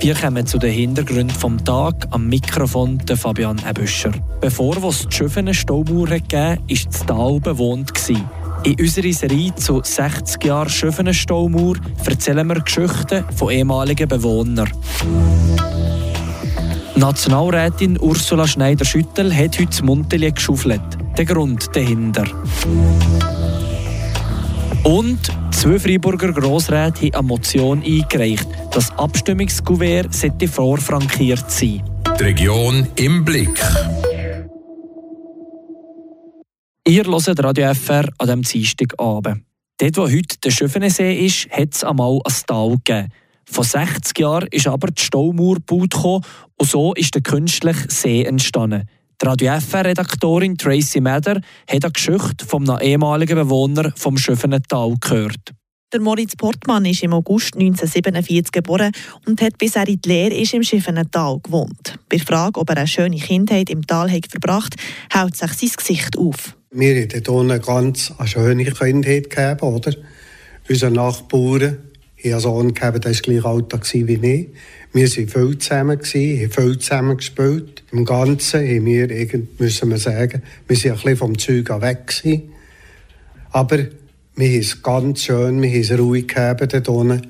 Wir kommen zu den Hintergründen vom Tag am Mikrofon der Fabian Ebüscher. Bevor es die Schöfenen Staumauer gegeben war das Tal bewohnt. In unserer Serie zu 60 Jahren Schöfenen Staumauer erzählen wir Geschichten von ehemaligen Bewohnern. Nationalrätin Ursula Schneider-Schüttel hat heute das Montelier geschaufelt. Der Grund dahinter. Und zwei Freiburger Grossräte haben eine Motion eingereicht. Das Abstimmungskuvert sollte vorfrankiert sein. Die Region im Blick. Ihr hört Radio FR an diesem Dienstagabend. Dort, wo heute der Schöfenensee ist, hat es einmal ein Tal gegeben. Vor 60 Jahren ist aber die Staumauer gebaut und so ist der künstliche See entstanden. Die Radio FR-Redaktorin Tracy Mather hat eine Geschichte vom ehemaligen Bewohner vom Schöfenental gehört. Der Moritz Portmann ist im August 1947 geboren und hat bis er in die Lehre ist im Schiffenental gewohnt. Bei der Frage, ob er eine schöne Kindheit im Tal hat verbracht hält sich sein Gesicht auf. Wir hatten hier eine ganz schöne Kindheit gegeben, oder? Unsere Nachbarn einen Sohn, der war gleich alt wie ich. Wir waren viel zusammen, haben viel zusammen gespielt. Im Ganzen haben wir, müssen wir sagen, wir waren ein bisschen vom Zeug weg. Gewesen. Aber wir haben es ganz schön, wir haben es ruhig gehabt dort unten.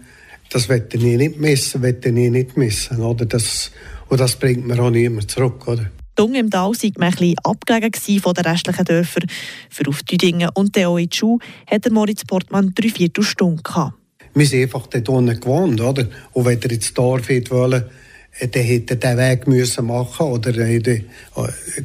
Das wollte ich nicht missen, wollte ich nicht missen. Oder? Das, und das bringt mir auch niemand zurück. Oder? Dung im Tal war man ein abgelegen von den restlichen Dörfern. Für auf Düdingen und dann auch hatte Moritz Portmann drei Viertelstunden gehabt wir sind einfach dort unten gewohnt, oder? Und wenn ihr ins Dorf wollen, äh, dann hätte er den Weg müssen machen oder äh,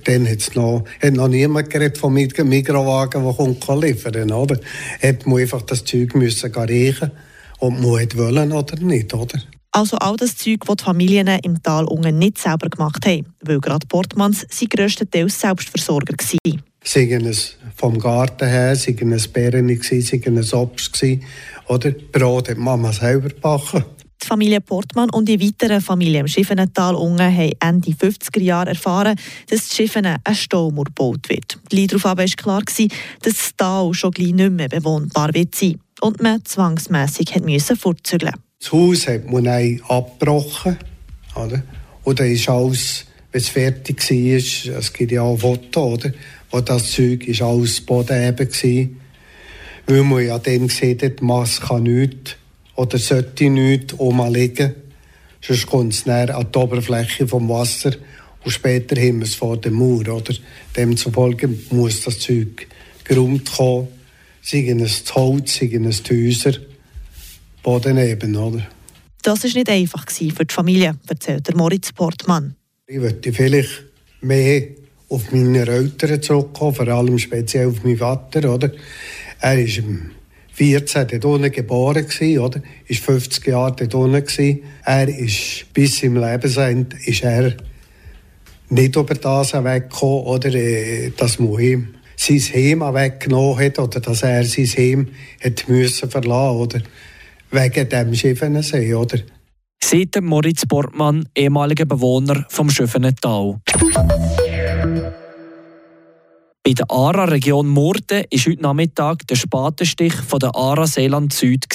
dann hat's noch, hat noch niemand geredet vom Mikrowagen, der kommt liefern, oder? Hat man einfach das Zeug müssen riechen und man wollen oder nicht, oder? Also all das Zeug, das die Familien im Tal unten nicht selber gemacht haben, weil gerade Portmanns sein grösstenteils Selbstversorger waren. Seien es vom Garten her, seien es Beeren, seien es Obst, oder? Brot hat Mama selber gebacken. Die Familie Portmann und die weiteren Familien im Schiffenental unten haben Ende 50er Jahre erfahren, dass das Schiffenen ein Staumauer gebaut wird. Gleich darauf war klar, dass das Tal schon gleich nicht mehr bewohnbar wird sein und man zwangsmässig musste fortzügeln. Das Haus hat man abgebrochen. Oder? Und dann ist alles, wenn es fertig war, es gibt ja auch Fotos, oder? Und das Zeug war alles Boden eben. Weil man ja dann gesehen hat, die Masse kann nichts oder sollte nichts liegen. Sonst kommt es näher an die Oberfläche vom Wasser und später haben wir es vor der Mauer. Oder? Demzufolge muss das Zeug geräumt kommen, sei es Holz, sei es die Häuser, Boden eben. Oder? Das war nicht einfach für die Familie, erzählt der Moritz Portmann. Ich würde vielleicht mehr auf meine Eltern zurückkommen, vor allem speziell auf meinen Vater. Oder? Er im 14 dort unten geboren oder? Ist 50 Jahre dort unten. Er ist bis im Lebensende ist er nicht über das weggekommen, oder? Äh, dass man ihm sein Heim weggenommen hat, oder dass er sein Heim hat müssen verlassen, oder? Wegen dem Schiffenensee, oder? Seit Moritz Bortmann, ehemaliger Bewohner vom Schiffenental. Bei der ARA-Region Murten war heute Nachmittag der Spatenstich von der ARA Seeland Süd.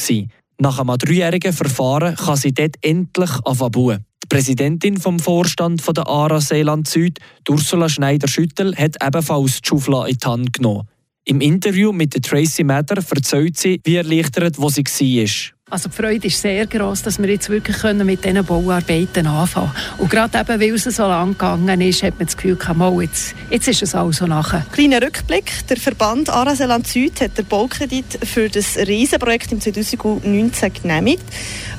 Nach einem dreijährigen Verfahren kann sie dort endlich anfangen. Die Präsidentin vom Vorstand von der ARA Seeland Süd, Ursula Schneider-Schüttel, hat ebenfalls die Schaufel in die Hand genommen. Im Interview mit Tracy Mather erzählt sie, wie erleichtert wo sie war. Also die Freude ist sehr groß, dass wir jetzt wirklich mit diesen Bauarbeiten anfangen können. Und gerade eben, weil es so lang gegangen ist, hat man das Gefühl, mal, jetzt, jetzt ist es also nachher. Kleiner Rückblick. Der Verband Araseland Süd hat den Baukredit für das Riesenprojekt im 2019 genehmigt.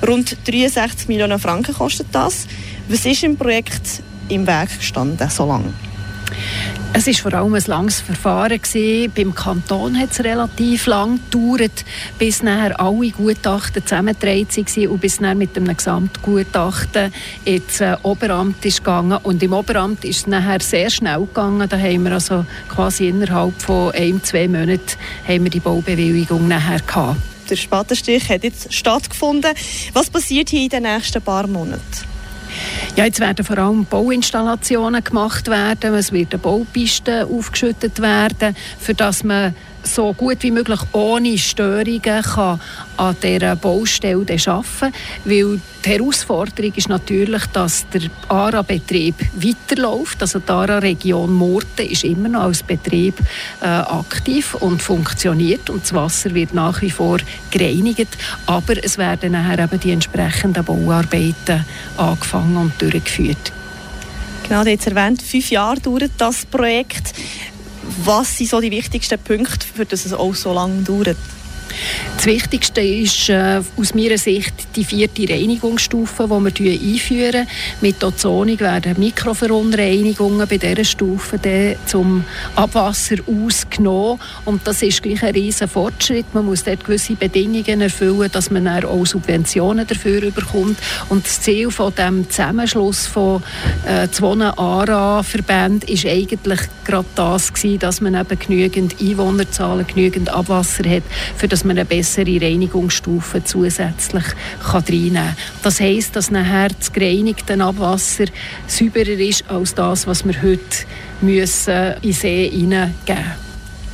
Rund 63 Millionen Franken kostet das. Was ist im Projekt im Weg gestanden so lange? Es war vor allem ein langes Verfahren. Gewesen. Beim Kanton hat es relativ lang gedauert, bis nachher alle Gutachten zusammengetragen waren und bis nachher mit einem Gesamtgutachten ins äh, Oberamt ist gegangen. Und im Oberamt ist es nachher sehr schnell gegangen. Da haben wir also quasi innerhalb von ein, zwei Monaten haben wir die Baubewilligung nachher gehabt. Der Spatenstich hat jetzt stattgefunden. Was passiert hier in den nächsten paar Monaten? Ja, jetzt werden vor allem Bauinstallationen gemacht werden. Es wird eine Baupiste aufgeschüttet werden, für dass man so gut wie möglich ohne Störungen kann an dieser Baustelle arbeiten kann. Weil die Herausforderung ist natürlich, dass der ARA-Betrieb weiterläuft. Also die ARA-Region Murten ist immer noch als Betrieb äh, aktiv und funktioniert und das Wasser wird nach wie vor gereinigt. Aber es werden nachher eben die entsprechenden Bauarbeiten angefangen und durchgeführt. Genau, jetzt erwähnt, fünf Jahre dauert das Projekt. Was sind so die wichtigsten Punkte, für das es auch so lange dauert? Das Wichtigste ist äh, aus meiner Sicht die vierte Reinigungsstufe, die wir einführen. Mit Ozonung werden Mikroverunreinigungen bei dieser Stufe zum Abwasser ausgenommen. Und das ist gleich ein riesiger Fortschritt. Man muss dort gewisse Bedingungen erfüllen, dass man dann auch Subventionen dafür bekommt. Und das Ziel von dem Zusammenschluss von äh, zwei ARA-Verbänden ist eigentlich gerade das gewesen, dass man eben genügend Einwohnerzahlen, genügend Abwasser hat, für das man eine bessere Reinigungsstufe zusätzlich kann reinnehmen kann. Das heisst, dass nachher das gereinigte Abwasser sauberer ist als das, was wir heute müssen in den See hineingeben müssen.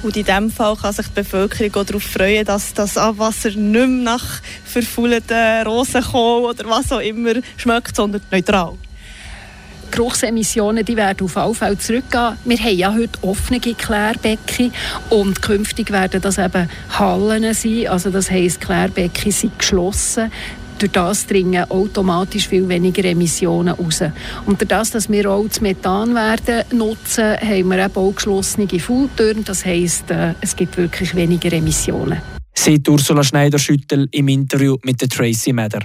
Und in diesem Fall kann sich die Bevölkerung auch darauf freuen, dass das Abwasser nicht mehr nach verfaulten Rosenkohl oder was auch immer schmeckt, sondern neutral. Geruchsemissionen die werden auf alle Fälle zurückgehen. Wir haben ja heute offene Klärbecken und künftig werden das eben Hallen sein. Also das heisst, Klärbecken sind geschlossen. Durch das dringen automatisch viel weniger Emissionen raus. Und durch das, dass wir auch das Methan werden nutzen, haben wir eben auch geschlossene Fulltüren. Das heisst, äh, es gibt wirklich weniger Emissionen. Sieht Ursula Schneider-Schüttel im Interview mit der Tracy Meder.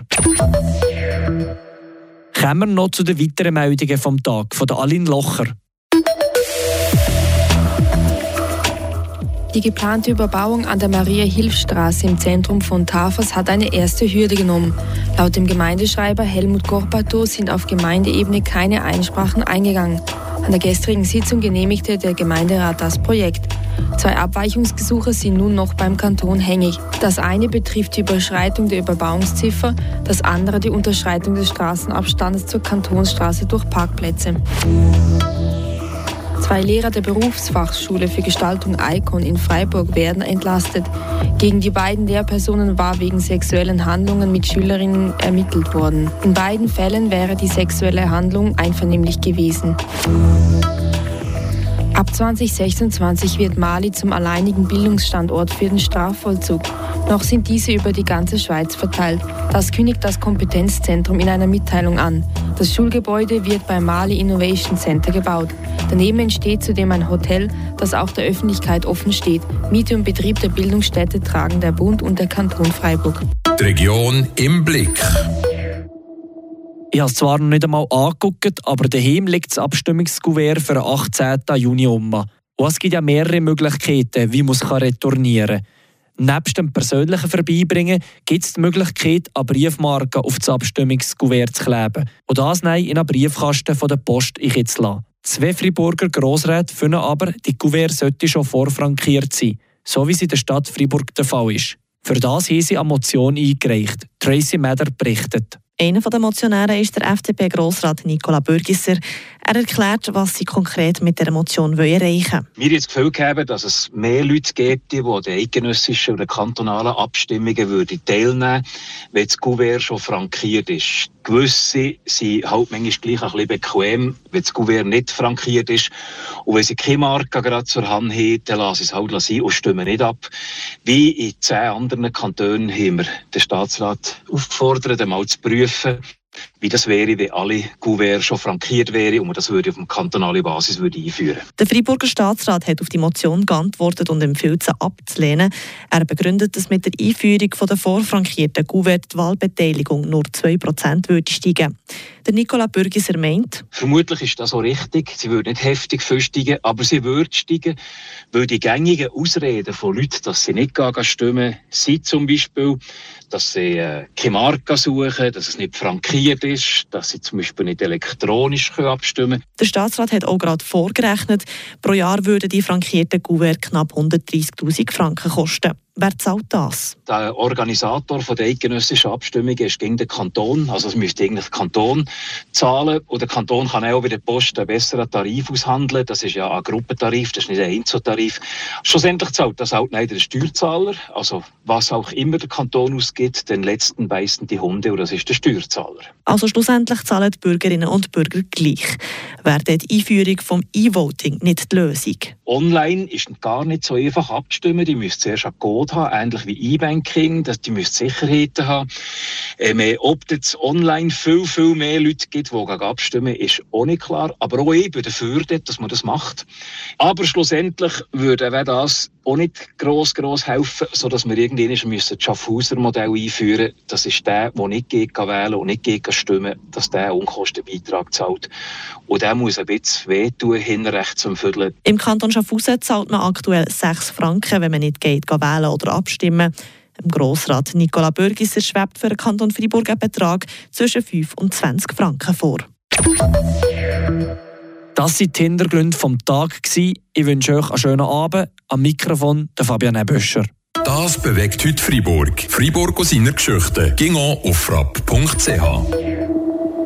Kommen wir noch zu den weiteren Meldungen vom Tag von der Aline Locher. Die geplante Überbauung an der Maria-Hilf-Straße im Zentrum von Tafers hat eine erste Hürde genommen. Laut dem Gemeindeschreiber Helmut Gorbato sind auf Gemeindeebene keine Einsprachen eingegangen. An der gestrigen Sitzung genehmigte der Gemeinderat das Projekt. Zwei Abweichungsgesuche sind nun noch beim Kanton hängig. Das eine betrifft die Überschreitung der Überbauungsziffer, das andere die Unterschreitung des Straßenabstandes zur Kantonsstraße durch Parkplätze. Zwei Lehrer der Berufsfachschule für Gestaltung Icon in Freiburg werden entlastet. Gegen die beiden Lehrpersonen war wegen sexuellen Handlungen mit Schülerinnen ermittelt worden. In beiden Fällen wäre die sexuelle Handlung einvernehmlich gewesen. Ab 2026 wird Mali zum alleinigen Bildungsstandort für den Strafvollzug. Noch sind diese über die ganze Schweiz verteilt. Das kündigt das Kompetenzzentrum in einer Mitteilung an. Das Schulgebäude wird beim Mali Innovation Center gebaut. Daneben entsteht zudem ein Hotel, das auch der Öffentlichkeit offen steht. Miete und Betrieb der Bildungsstätte tragen der Bund und der Kanton Freiburg. Die Region im Blick. Ich habe es zwar noch nicht einmal angeguckt, aber daheim liegt das Abstimmungskuvert für den 18. Juni um. Und es gibt ja mehrere Möglichkeiten, wie man es retournieren kann. Nebst dem persönlichen Vorbeibringen gibt es die Möglichkeit, eine Briefmarke auf das Abstimmungskuvert zu kleben und das nein in einen Briefkasten von der Post zu lassen. Zwei Friburger Grossräte finden aber, die Kuvert sollte schon vorfrankiert sein, so wie es in der Stadt Fribourg der Fall ist. Für das haben sie eine Motion eingereicht. Tracy Meder berichtet. Einer der Motionäre ist der FDP-Grossrat Nicola Bürgisser. Er erklärt, was sie konkret mit der Motion erreichen wollen. Wir jetzt das Gefühl gegeben, dass es mehr Leute gibt, die an den eidgenössischen oder kantonalen Abstimmungen teilnehmen würden, wenn das Gouverneur schon frankiert ist. Gewisse sind halt manchmal gleich ein bisschen bequem, wenn das Gouverneur nicht frankiert ist. Und wenn sie keine Marke gerade zur Hand haben, dann lassen sie es halt sein und stimmen nicht ab. Wie in zehn anderen Kantonen haben wir den Staatsrat aufgefordert, einmal zu prüfen, wie das wäre, wenn alle Kuverts schon frankiert wären und man das würde auf einer kantonalen Basis würde einführen Der Freiburger Staatsrat hat auf die Motion geantwortet und empfiehlt sie abzulehnen. Er begründet, dass mit der Einführung von der vorfrankierten Kuvert die Wahlbeteiligung nur 2% würde steigen. Der Nicola Bürgiser meint, Vermutlich ist das so richtig. Sie würde nicht heftig steigen, aber sie würde steigen, weil die gängigen Ausreden von Leuten, dass sie nicht stimmen, sind zum Beispiel, dass sie äh, keine Marke suchen, dass es nicht frankiert ist, dass sie zum Beispiel nicht elektronisch abstimmen können. Der Staatsrat hat auch gerade vorgerechnet, pro Jahr würden die frankierten Kuvert knapp 130'000 Franken kosten. Wer zahlt das? Der Organisator von der eidgenössischen Abstimmung ist gegen den Kanton. Also es müsste eigentlich der Kanton zahlen. Und der Kanton kann auch bei der Post einen besseren Tarif aushandeln. Das ist ja ein Gruppentarif, das ist nicht ein Einzeltarif. Schlussendlich zahlt das auch nicht der Steuerzahler. Also was auch immer der Kanton ausgibt, den letzten beißen die Hunde und das ist der Steuerzahler. Also schlussendlich zahlen die Bürgerinnen und Bürger gleich. Wäre die Einführung vom E-Voting nicht die Lösung? Online ist gar nicht so einfach abzustimmen. Die müssen zuerst Code haben, ähnlich wie E-Banking. Die müssen Sicherheiten haben. Ähm, ob es online viel, viel mehr Leute gibt, die abstimmen, ist auch nicht klar. Aber auch ich bin dafür, dass man das macht. Aber schlussendlich würde das auch nicht gross, gross helfen, sodass wir irgendwann das Schaffhauser-Modell einführen müssen. Das ist der, der nicht gegen wählen und nicht gegen stimmen, dass der Unkostenbeitrag zahlt. Und der muss ein bisschen wehtun, hinrechts zum Viertel. Im Kanton Schaffhausen zahlt man aktuell 6 Franken, wenn man nicht geht, wählen oder abstimmen. Im Grossrat Nicola Bürgisser schwebt für den Kanton Freiburg einen Betrag zwischen 5 und 20 Franken vor. Das waren die Hintergründe vom Tag. Ich wünsche euch einen schönen Abend. Am Mikrofon der Fabian Böscher. Das bewegt heute Freiburg. Freiburg aus seiner Geschichte. Ging auf frapp.ch.